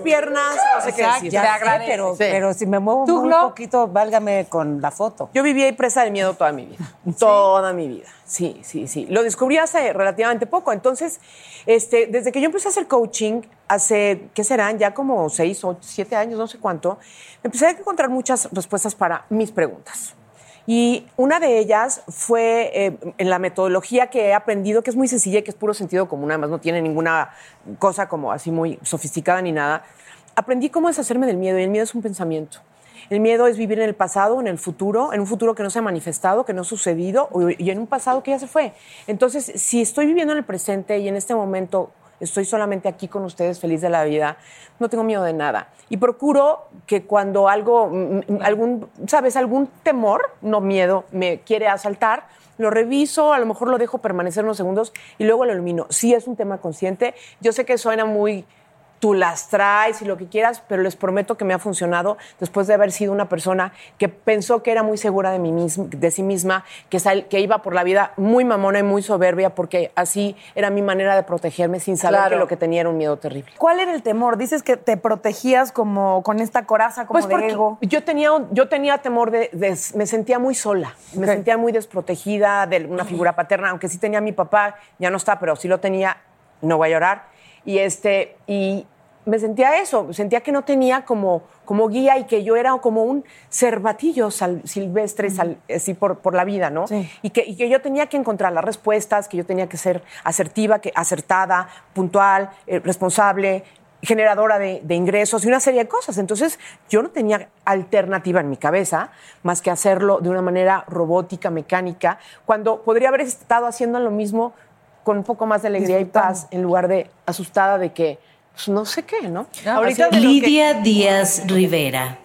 Piernas, no sé qué decir. ya sé, pero, pero si me muevo ¿Tú, muy Glo? poquito, válgame con la foto. Yo viví ahí presa del miedo toda mi vida. Toda mi vida. Sí, sí, sí. Lo descubrí hace relativamente poco. Entonces, este, desde que yo empecé a hacer coaching, hace, ¿qué serán? Ya como seis o siete años, no sé cuánto, empecé a encontrar muchas respuestas para mis preguntas. Y una de ellas fue eh, en la metodología que he aprendido, que es muy sencilla y que es puro sentido común, además no tiene ninguna cosa como así muy sofisticada ni nada. Aprendí cómo deshacerme del miedo y el miedo es un pensamiento. El miedo es vivir en el pasado, en el futuro, en un futuro que no se ha manifestado, que no ha sucedido y en un pasado que ya se fue. Entonces, si estoy viviendo en el presente y en este momento estoy solamente aquí con ustedes, feliz de la vida, no tengo miedo de nada. Y procuro que cuando algo, mm, mm, algún, sabes, algún temor, no miedo, me quiere asaltar, lo reviso, a lo mejor lo dejo permanecer unos segundos y luego lo elimino. Sí es un tema consciente. Yo sé que suena muy tú las traes y lo que quieras, pero les prometo que me ha funcionado después de haber sido una persona que pensó que era muy segura de, mí misma, de sí misma, que, sal- que iba por la vida muy mamona y muy soberbia, porque así era mi manera de protegerme sin saber Claro. que lo que tenía era un miedo terrible. ¿Cuál era el temor? Dices que te protegías como con esta coraza, como Pues de porque ego. yo tenía, yo tenía temor de, de- me sentía muy sola, me sentía muy desprotegida de una figura paterna, aunque sí tenía a mi papá, ya no está, pero sí lo tenía, no voy a llorar. Y este, y me sentía eso, sentía que no tenía como, como guía y que yo era como un cervatillo sal- silvestre sal- así por, por la vida, ¿no? Y, que, y que yo tenía que encontrar las respuestas, que yo tenía que ser asertiva, que, acertada, puntual, eh, responsable, generadora de, de ingresos y una serie de cosas. Entonces, yo no tenía alternativa en mi cabeza más que hacerlo de una manera robótica, mecánica, cuando podría haber estado haciendo lo mismo con un poco más de alegría y paz en lugar de asustada de que no sé qué, ¿no? Ahorita lo que- Lidia Díaz Rivera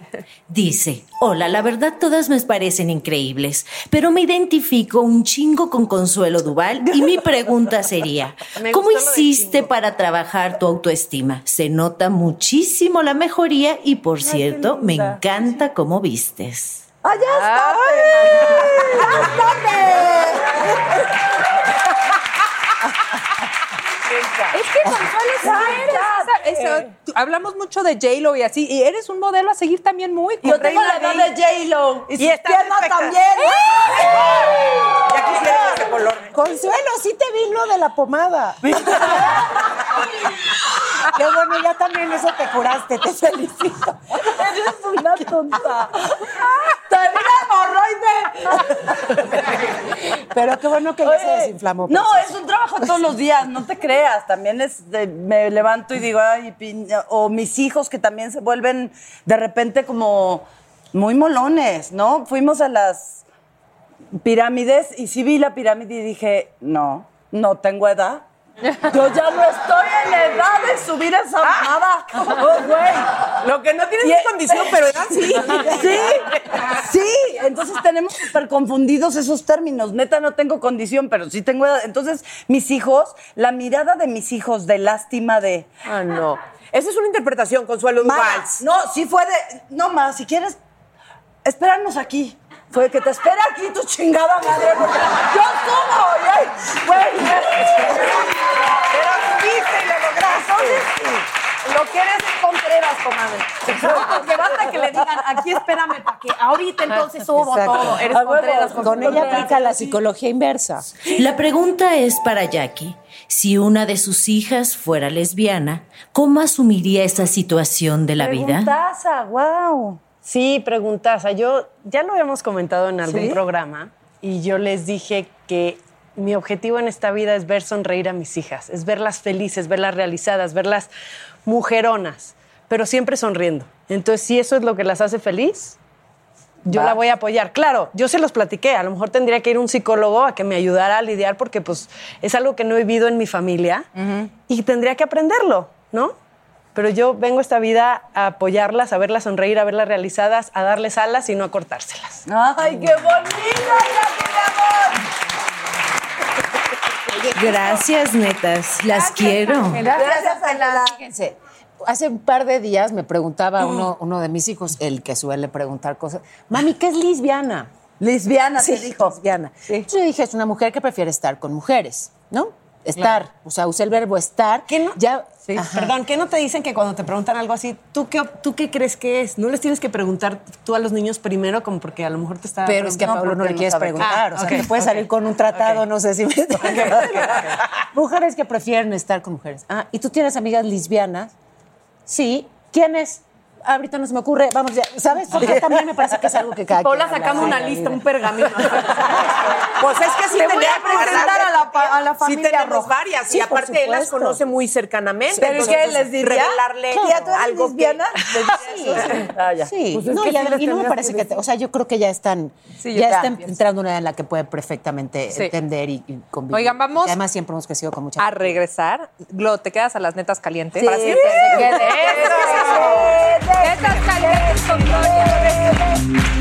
dice, hola, la verdad todas me parecen increíbles, pero me identifico un chingo con Consuelo Duval y mi pregunta sería, ¿cómo hiciste para trabajar tu autoestima? Se nota muchísimo la mejoría y por cierto, me encanta cómo vistes. ¡Allá Es que Consuelo sí tú- hablamos mucho de J-Lo y así, y eres un modelo a seguir también muy. Yo tengo la edad de J-Lo. Y, sus piernas también. Ya quisiera ese color. Consuelo, sí te vino de la pomada. Qué bueno, ya también eso te curaste, te felicito. Eres una tonta. Morro tiroide. Pero qué bueno que ya se desinflamó. No, preciosa. es un trabajo todos los días, no te creas. También es de- me levanto y digo, ay, piña", o mis hijos que también se vuelven de repente como muy molones, ¿no? Fuimos a las pirámides y sí vi la pirámide y dije, no, no tengo edad. Yo ya no estoy en edad de subir esa mamada. Oh, güey. Lo que no tienes es condición, pero edad sí. Sí, sí. Entonces tenemos súper confundidos esos términos. Neta, no tengo condición, pero sí tengo edad. Entonces, mis hijos, la mirada de mis hijos de lástima de. Ah, no. Esa es una interpretación, Consuelo Duval. No, sí fue de. No más, si quieres, espéranos aquí. Fue que te espera aquí tu chingada madre. porque Yo subo, y ay, güey. Pero subiste y lo lograste. Lo que eres es Contreras, comadre. Porque basta que le digan, aquí espérame para que ahorita entonces subo Exacto. todo. Eres Contreras. Con ella aplica la psicología inversa. La pregunta es para Jackie. Si una de sus hijas fuera lesbiana, ¿cómo asumiría esa situación de la vida? Preguntaza, wow. Sí, preguntaza. Yo ya lo habíamos comentado en algún ¿Sí? programa y yo les dije que mi objetivo en esta vida es ver sonreír a mis hijas, es verlas felices, verlas realizadas, verlas mujeronas, pero siempre sonriendo. Entonces, si eso es lo que las hace feliz, yo Va. la voy a apoyar. Claro, yo se los platiqué, a lo mejor tendría que ir un psicólogo a que me ayudara a lidiar porque pues es algo que no he vivido en mi familia y tendría que aprenderlo, ¿no? Pero yo vengo a esta vida a apoyarlas, a verlas sonreír, a verlas realizadas, a darles alas y no a cortárselas. ¡Ay, qué bonita, Gracias, netas. Las quiero. Gracias, Ana. Fíjense, hace un par de días me preguntaba uno, uno de mis hijos, el que suele preguntar cosas, mami, ¿qué es lesbiana? Lesbiana, sí, te dijo. lesbiana. Entonces yo dije, es una mujer que prefiere estar con mujeres, ¿no? Estar, o sea, usé el verbo estar. Ya, Ajá. Perdón, ¿qué no te dicen que cuando te preguntan algo así, ¿tú qué, ¿tú qué crees que es? No les tienes que preguntar tú a los niños primero, como porque a lo mejor te está. Pero es que a Pablo no le quieres preguntar. o sea, te puedes salir con un tratado, no sé si me. Mujeres que prefieren estar con mujeres. Ah, ¿y tú tienes amigas lesbianas? Sí. ¿Quiénes? Ahorita no se me ocurre, vamos ya, ¿sabes? Porque también me parece que es algo que cada Paula habla una lista, un pergamino. Pues es que sí Le voy a presentar a la a la Sí familia tenemos roja. varias. Sí, y aparte él las conoce muy cercanamente. ¿Pero qué les diría? Revelarle Tía, ¿tú eres algo lesbiana? que... Sí, Ah, ya. sí. Pues es no, ya- y no me parece que que, te- o sea, yo creo que ya están, Sí, ya están entrando una edad en la que pueden perfectamente Sí. entender y, y convivir. Oigan, vamos Y además siempre hemos crecido con mucha a regresar. Glo, ¿te quedas a las netas calientes? Sí. Para siempre. Sí. Eso. Netas calientes con Gloria.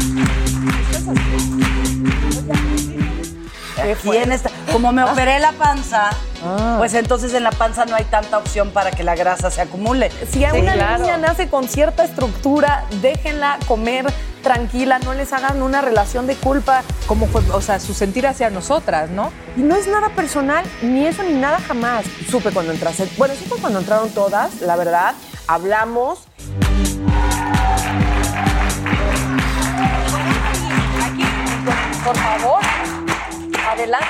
Aquí en esta, como me operé la panza, pues entonces en la panza no hay tanta opción para que la grasa se acumule. Si a Sí, una claro. niña nace con cierta estructura, déjenla comer tranquila, no les hagan una relación de culpa. Como fue, o sea, su sentir hacia nosotras, ¿no? Y no es nada personal, ni eso ni nada jamás. Supe cuando entraste. Bueno, supe cuando entraron todas, la verdad. Hablamos. Por favor, adelante.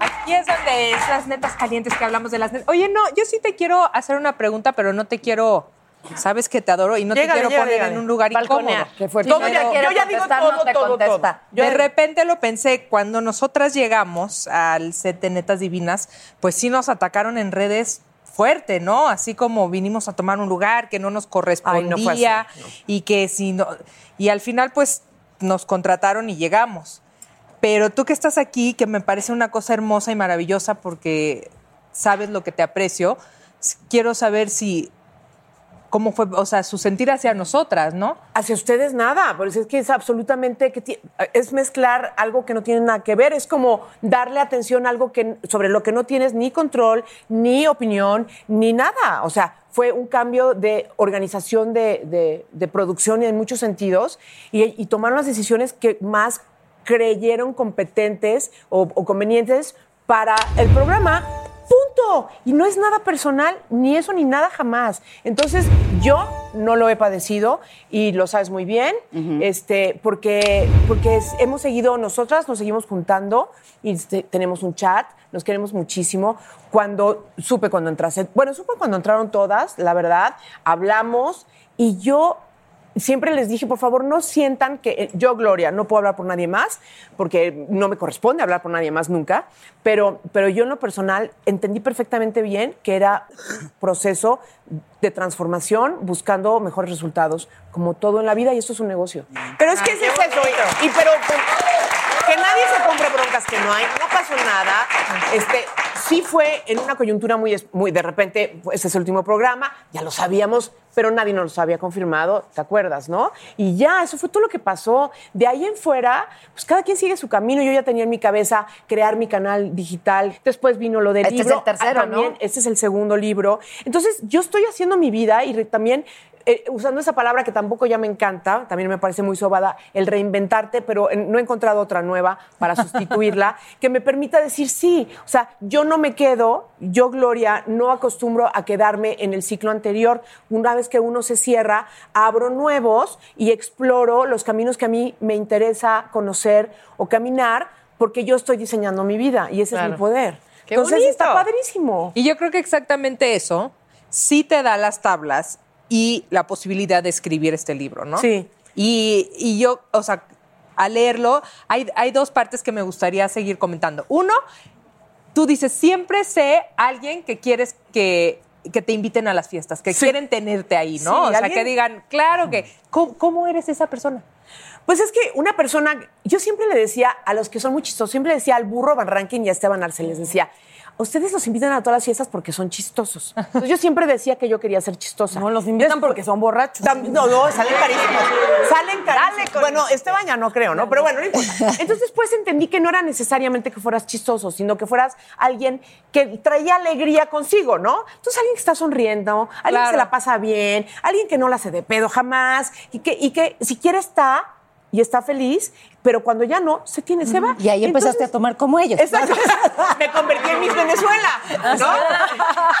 Aquí es donde es las netas calientes que hablamos de las netas. Oye, no, yo sí te quiero hacer una pregunta, pero no te quiero. Sabes que te adoro y no te quiero poner en un lugar Balconear. incómodo. Qué fuerte. Todo ya yo ya digo todo, no te todo, contesta. todo. Yo- de repente lo pensé, cuando nosotras llegamos al set de Netas Divinas, pues sí nos atacaron en redes fuerte, ¿no? Así como vinimos a tomar un lugar que no nos correspondía Ay, no fue así, no. y que si no y al final pues nos contrataron y llegamos. Pero tú que estás aquí, que me parece una cosa hermosa y maravillosa porque sabes lo que te aprecio, quiero saber si cómo fue, o sea, su sentir hacia nosotras, ¿no? Hacia ustedes nada, pues es que es absolutamente que es mezclar algo que no tiene nada que ver, es como darle atención a algo que sobre lo que no tienes ni control, ni opinión, ni nada. O sea, fue un cambio de organización de, de- de producción en muchos sentidos y, y tomaron las decisiones que más creyeron competentes o convenientes para el programa. Punto. Y no es nada personal, ni eso ni nada jamás. Entonces, yo no lo he padecido y lo sabes muy bien, este, porque, porque es- hemos seguido, nosotras nos seguimos juntando y este, tenemos un chat, nos queremos muchísimo. Cuando supe cuando entraste, bueno, supe cuando entraron todas, la verdad, hablamos y yo siempre les dije, por favor, no sientan que eh, yo, Gloria, no puedo hablar por nadie más, porque no me corresponde hablar por nadie más nunca, pero, pero yo en lo personal entendí perfectamente bien que era un proceso de transformación buscando mejores resultados, como todo en la vida, y esto es un negocio. Pero es que ese es eso, y, y pero que nadie se compre broncas que no hay, no pasó nada. Este, sí fue en una coyuntura muy, es- muy de repente, pues, ese es el último programa, ya lo sabíamos, pero nadie nos lo había confirmado, ¿te acuerdas, no? Y ya, eso fue todo lo que pasó. De ahí en fuera, pues cada quien sigue su camino. Yo ya tenía en mi cabeza crear mi canal digital. Después vino lo del Este es libro. el tercero, Ah, también, ¿no? Este es el segundo libro. Entonces, yo estoy haciendo mi vida y también eh, usando esa palabra que tampoco ya me encanta, también me parece muy sobada, el reinventarte, pero no he encontrado otra nueva para sustituirla, que me permita decir sí. O sea, yo no me quedo, yo, Gloria, no acostumbro a quedarme en el ciclo anterior. Una vez que uno se cierra, abro nuevos y exploro los caminos que a mí me interesa conocer o caminar, porque yo estoy diseñando mi vida y ese es mi poder. ¡Qué Entonces bonito! está padrísimo. Y yo creo que exactamente eso sí te da las tablas y la posibilidad de escribir este libro, ¿no? Sí. Y, y yo, o sea, al leerlo, hay, hay dos partes que me gustaría seguir comentando. Uno, tú dices, siempre sé alguien que quieres que, que te inviten a las fiestas, que quieren tenerte ahí, ¿no? Sí, o sea, alguien- que digan, claro que, ¿cómo, cómo eres esa persona? Pues es que una persona, yo siempre le decía a los que son muy chistosos, siempre le decía al burro Van Rankin y a Esteban Arce, les decía, ustedes los invitan a todas las fiestas porque son chistosos. Entonces yo siempre decía que yo quería ser chistosa. No, los invitan porque son borrachos. no, no, salen carísimos. Salen carísimos. Bueno, Esteban ya no creo, ¿no? Pero bueno, no importa. Entonces después entendí que no era necesariamente que fueras chistoso, sino que fueras alguien que traía alegría consigo, ¿no? Entonces alguien que está sonriendo, alguien que se la pasa bien, alguien que no la hace de pedo jamás y que, y que siquiera está y está feliz, pero cuando ya no, se tiene, se va. Y ahí empezaste a tomar como ellos. Exacto. Me convertí en Miss Venezuela. ¿no?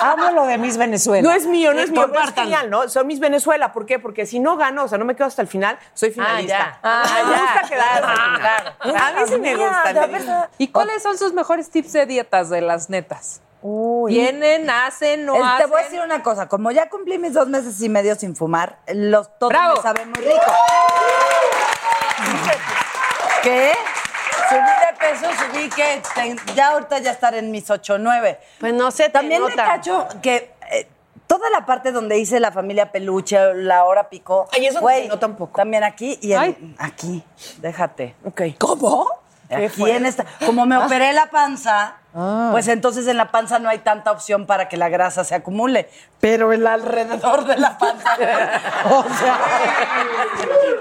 Amo lo de Miss Venezuela. No es mío, no es mío, es genial, ¿no? Son Miss Venezuela. ¿Por qué? Porque si no gano, o sea, no me quedo hasta el final, soy finalista. Ah, ya. me Ah, gusta ya. quedar Ah, claro, A mí sí me gusta. me. ¿Y cuáles son sus mejores tips de dietas de las netas? Vienen, hacen, no El- hacen. Te voy a decir una cosa, como ya cumplí mis dos meses y medio sin fumar, los todo Bravo. me sabe muy rico. ¿Qué? Subí de peso, subí que ten- ya ahorita ya estar en mis 8 9. Pues no sé, te También me nota. cacho que eh, toda la parte donde hice la familia peluche, la hora picó. Ay, eso güey, se nota un poco. También aquí y en- Ay. aquí. Déjate. Ok. ¿Cómo? Aquí en esta. Como me operé la panza, pues entonces en la panza no hay tanta opción para que la grasa se acumule. Pero el alrededor de la panza. o sea.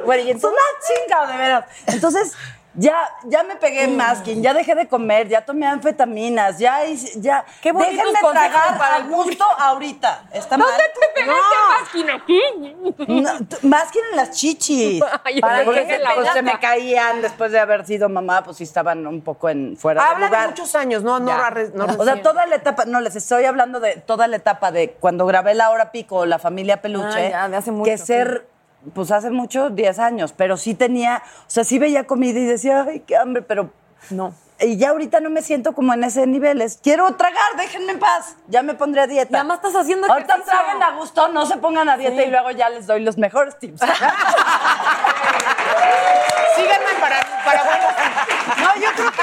Bueno, y entonces. una chinga, de veras. Entonces. Ya, ya me pegué masking, ya dejé de comer, ya tomé anfetaminas, ya hice- ya. Qué Déjenme tragar para el gusto ahorita. ¿Está ¿Dónde mal? te pegaste masking aquí? No, masking en las chichis. Ay, para que se, pues, se me caían después de haber sido mamá, pues sí estaban un poco en fuera de Habla de lugar. muchos años, no, no, no o sea, toda la etapa, no, les estoy hablando de toda la etapa de cuando grabé La Hora Pico o La Familia Peluche. Ah, ya, de hace mucho, Que ser, pues hace mucho, 10 años, pero sí tenía, o sea, sí veía comida y decía, ay, qué hambre, pero no. Y ya ahorita no me siento como en ese nivel. Es, quiero tragar, déjenme en paz. Ya me pondré a dieta. Y además estás haciendo Ahorita ejercicio. traguen a gusto, no se pongan a dieta Sí. y luego ya les doy los mejores tips. Síganme para, para bueno. No, yo creo que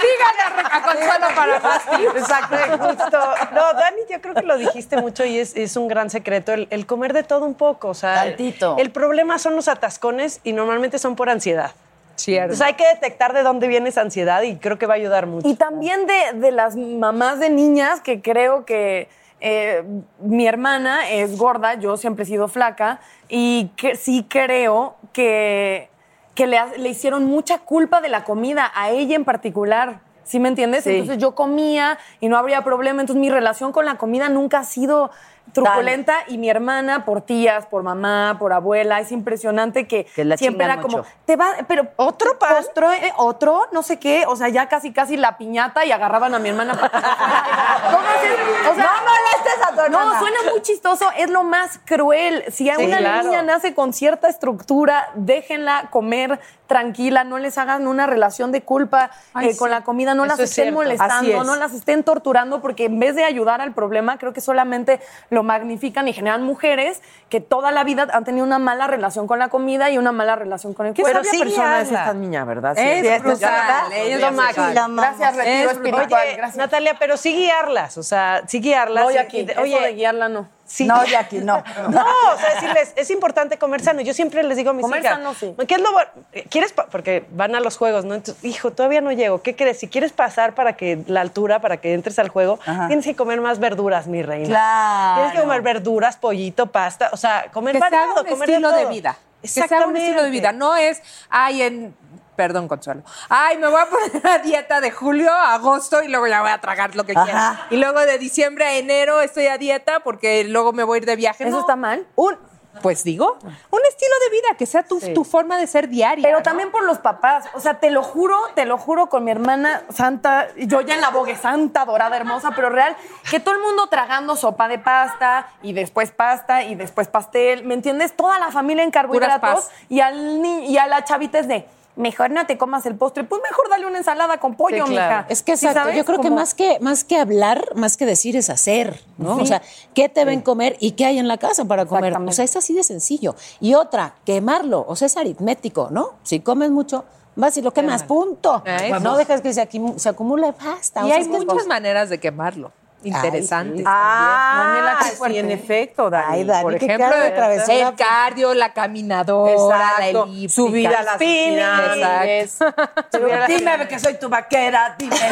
Díganle a Consuelo para más. Exacto, justo. No, Dani, yo creo que lo dijiste mucho y es, es un gran secreto, el, el comer de todo un poco. O sea, Tantito. El problema son los atascones y normalmente son por ansiedad. Cierto. Entonces hay que detectar de dónde viene esa ansiedad y creo que va a ayudar mucho. Y también de, de las mamás de niñas, que creo que eh, mi hermana es gorda, yo siempre he sido flaca, y que sí creo que, que le, le hicieron mucha culpa de la comida, a ella en particular. ¿Sí me entiendes? Sí. Entonces yo comía y no habría problema. Entonces mi relación con la comida nunca ha sido truculenta y mi hermana por tías, por mamá, por abuela, es impresionante que, Que la siempre era como, te va, pero otro postre, eh, otro, no sé qué, o sea, ya casi casi la piñata y agarraban a mi hermana para. ¿Cómo haces? O sea, No molestes a tu hermana. No, suena muy chistoso, es lo más cruel. Si a Sí, una claro. niña nace con cierta estructura, déjenla comer tranquila, no les hagan una relación de culpa Ay, eh, con la comida, no Eso las es estén cierto. Molestando, es. no las estén torturando, porque en vez de ayudar al problema, creo que solamente lo magnifican y generan mujeres que toda la vida han tenido una mala relación con la comida y una mala relación con el ¿Qué cuerpo. sabia persona es esta niña, verdad? Sí, Es sí, es brutal, brutal. es Es lo máximo. Gracias, retiro Es- espiritual. Oye, gracias. Natalia, pero sí guiarlas, o sea, sí guiarlas. Jackie, y de- eso de guiarla no. Sí. No, Jackie, no. No, o sea, decirles, es importante comer sano. Yo siempre les digo a mis Comer hijas, sano, sí. ¿qué es lo bueno? ¿Quieres? Porque van a los juegos, ¿no? Entonces, hijo, todavía no llego. ¿Qué crees? Si quieres pasar para que la altura, para que entres al juego, Ajá. tienes que comer más verduras, mi reina. Claro. Tienes que comer verduras, pollito, pasta, o sea, comer que variado, un comer estilo de todo. vida. Que se haga un estilo de vida. No es, ay, en. Perdón, Consuelo. Ay, me voy a poner a dieta de julio a agosto y luego ya voy a tragar lo que Ajá. quiera. Y luego de diciembre a enero estoy a dieta porque luego me voy a ir de viaje. ¿Eso No. está mal? Un, pues digo, un estilo de vida que sea tu, tu forma de ser diaria. Pero ¿no? también por los papás. O sea, te lo juro, te lo juro con mi hermana santa, yo ya en la bogue santa, dorada, hermosa, pero real, que todo el mundo tragando sopa de pasta y después pasta y después pastel. ¿Me entiendes? Toda la familia en carbohidratos y, al ni- y a la chavita es de. Mejor no te comas el postre, pues mejor dale una ensalada con pollo, Sí, claro. mija. Es que ¿Sí exacto, sabes? yo creo que más que más que hablar, más que decir es hacer, ¿no? Sí. O sea, ¿qué te ven comer y qué hay en la casa para comer? O sea, es así de sencillo. Y otra, quemarlo, o sea, es aritmético, ¿no? Si comes mucho, vas y lo quemas, punto. Eso. No dejas que se, acumule pasta. o Y sea, hay muchas maneras de quemarlo. Interesantes. Ah, qué sí, en efecto, Dani. Ay, Dani, Por ejemplo, de. El cardio, la caminadora, Exacto. la elíptica. Subir a las spinning. pirámides. Exacto. Subir a las Dime que soy tu vaquera, dime.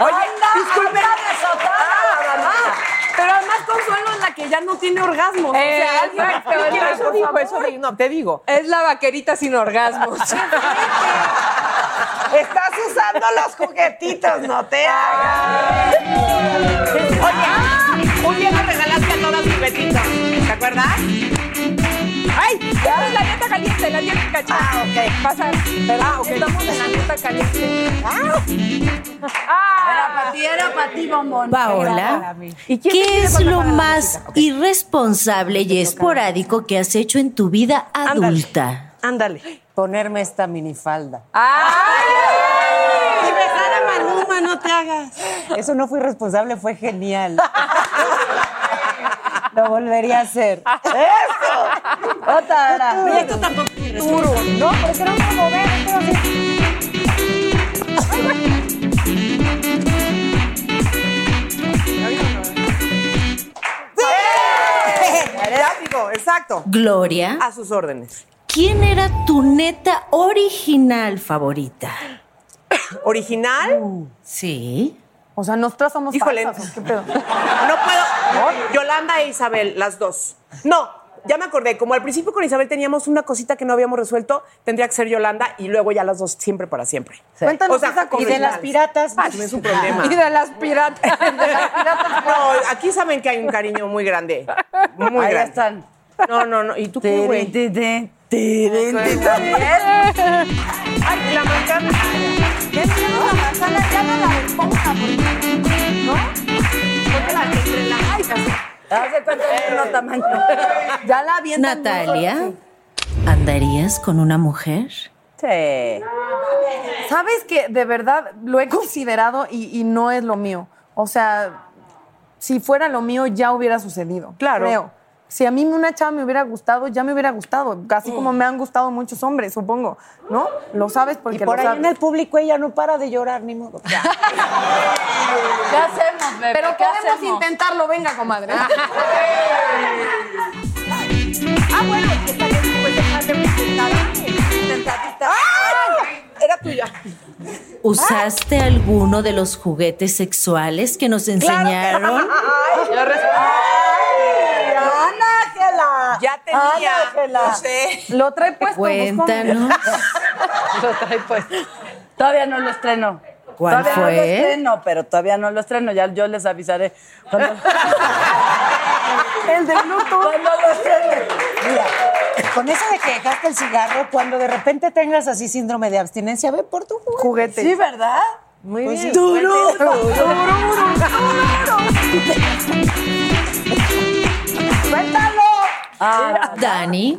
Oye, disculpe. Ah, pero además Consuelo es la que ya no tiene orgasmos. o sea, alguien me Exacto, explique, eso por dijo, favor. eso dijo. No, te digo. Es la vaquerita sin orgasmos. Estás usando los juguetitos, no te hagas. Oye, un día nos regalaste a todas juguetitos. ¿Te acuerdas? Caliente, la dieta caliente. Ah, ok. Pasa. ¿Verdad? Estamos en la dieta caliente. Era para ti, era para ti, bombón. Paola, ¿Y quién te ¿qué es lo más irresponsable y esporádico que has hecho en tu vida adulta? Ándale. ponerme esta minifalda. Y besar a Maluma, no te hagas. Eso no fui responsable, fue genial. Lo volvería a hacer. Otra hora. Y esto tampoco es duro. No, porque no puedo mover. esto exacto. Gloria, A sus órdenes. ¿quién era tu neta original favorita? ¿Original? Sí. O sea, nosotras somos Híjole. falsas, ¿o ¿qué pedo? No puedo. Yolanda e Isabel, las dos. No, ya me acordé. Como al principio con Isabel teníamos una cosita que no habíamos resuelto, tendría que ser Yolanda y luego ya las dos siempre para siempre. Cuéntanos O sea, esa Y cosa. de las piratas. Ah, no es un problema. Y de las piratas. No, aquí saben que hay un cariño muy grande. Muy Ahí grande. están. No, no, no. ¿Y tú qué, güey? Ay, la manzana. Ya tenemos la manzana, ya no la esponja, porque... ¿No? Póntela entre la- Ay, de no tamaño. Ya la avientan Natalia, ¿andarías con una mujer? Sí. Sabes que de verdad lo he considerado y, y no es lo mío. O sea, si fuera lo mío ya hubiera sucedido. Claro. Creo. Si a mí una chava me hubiera gustado, ya me hubiera gustado. Así como me han gustado muchos hombres, supongo. ¿No? Lo sabes porque Y por lo ahí sabes. en el público ella no para de llorar, ni modo. ¿Qué hacemos, bebé? Pero ¿Qué podemos hacemos? intentarlo, venga, comadre. Ah, bueno, está bien, pues. Sentadita. ¡Ay! Era tuya. ¿Usaste alguno de los juguetes sexuales que nos enseñaron? Ay, yo res- ¡Ay, Tenía. Ángela. No sé. Lo trae puesto. Cuéntanos. Lo trae pues. Todavía no lo estreno. ¿Cuál todavía no lo fue? estreno, pero todavía no lo estreno. Ya yo les avisaré. Cuando, El de Bluetooth. cuando lo estrene. Mira, con eso de que dejaste el cigarro, cuando de repente tengas así síndrome de abstinencia, ve por tu juguete. Juguete. Sí, ¿verdad? Muy Pues bien. sí. Duro. Suéltalo. Dani,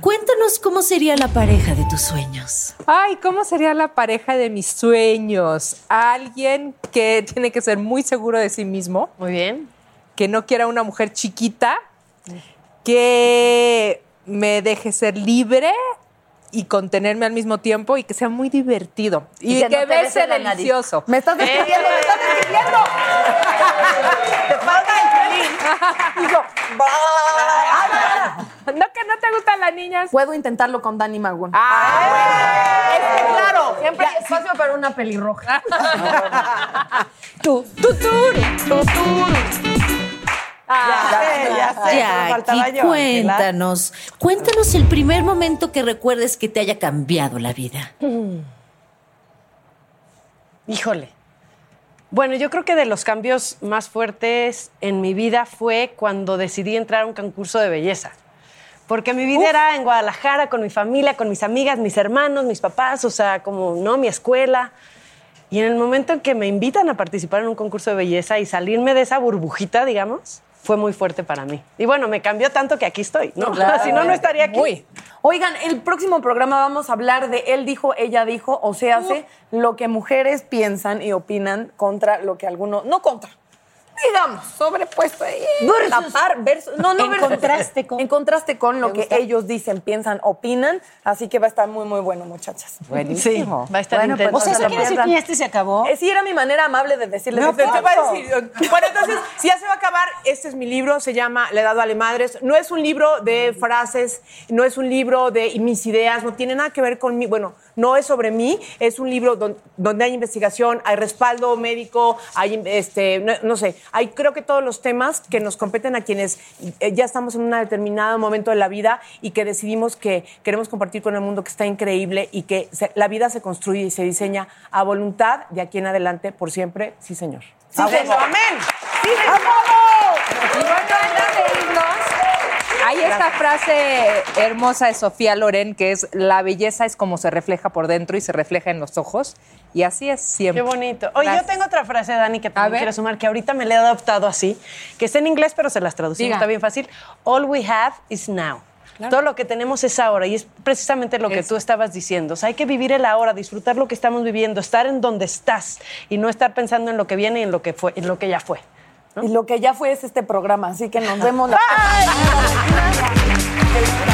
cuéntanos cómo sería la pareja de tus sueños. Ay, ¿cómo sería la pareja de mis sueños? Alguien que tiene que ser muy seguro de sí mismo. Muy bien. Que no quiera una mujer chiquita. Que me deje ser libre y contenerme al mismo tiempo y que sea muy divertido. Y, Y que que, no bese delicioso. Me estás describiendo, me estás describiendo. Digo, No, que no te gustan las niñas. Puedo intentarlo con Dani Magún. Es que claro, Siempre hay espacio para una pelirroja. tú, tú, tú, tú, tú. Ya sé, ya sé. cuéntanos. Cuéntanos el primer momento que recuerdes que te haya cambiado la vida. Híjole. Bueno, yo creo que de los cambios más fuertes en mi vida fue cuando decidí entrar a un concurso de belleza. Porque mi vida era en Guadalajara, con mi familia, con mis amigas, mis hermanos, mis papás, o sea, como, ¿no? Mi escuela. Y en el momento en que me invitan a participar en un concurso de belleza y salirme de esa burbujita, digamos, fue muy fuerte para mí. Y bueno, me cambió tanto que aquí estoy, ¿no? si no, no estaría aquí. Oigan, el próximo programa vamos a hablar de él dijo, ella dijo, o sea, hace lo que mujeres piensan y opinan contra lo que algunos, no contra, digamos, sobrepuesto ahí. La par, versus, no, no, En versus. contraste con. En contraste con lo ¿Te que gusta? ellos dicen, piensan, opinan, así que va a estar muy, muy bueno, muchachas. Buenísimo. Sí, va a estar Bueno, intenso. pues, O sea, no ¿eso se quiere decir que este se acabó? Eh, sí, era mi manera amable de decirles. No, de te, te va a pronto. decir. Bueno, entonces, si ya se va a acabar, este es mi libro, se llama La edad vale madres. No es un libro de frases, no es un libro de mis ideas, no tiene nada que ver con mí. Bueno, no es sobre mí, es un libro don- donde hay investigación, hay respaldo médico, hay, este, no, no sé, hay creo que todos los temas que nos competen a quienes eh, ya estamos en un determinado momento de la vida y que decidimos que queremos compartir con el mundo que está increíble y que se- la vida se construye y se diseña a voluntad de aquí en adelante por siempre. Sí, señor. Sí, señor. Amén. Sí, Y bueno, antes de irnos, hay esta frase hermosa de Sofía Loren que es la belleza es como se refleja por dentro y se refleja en los ojos. Y así es siempre. Qué bonito. Oye, yo Gracias. tengo otra frase, Dani, que también quiero sumar, que ahorita me la he adoptado así, que está en inglés, pero se las traducimos, Diga. está bien fácil. All we have is now. Todo lo que tenemos es ahora y es precisamente lo que tú estabas diciendo. O sea, hay que vivir el ahora, disfrutar lo que estamos viviendo, estar en donde estás y no estar pensando en lo que viene y en lo que fue, en lo que ya fue. Y lo que ya fue es este programa, así que nos vemos la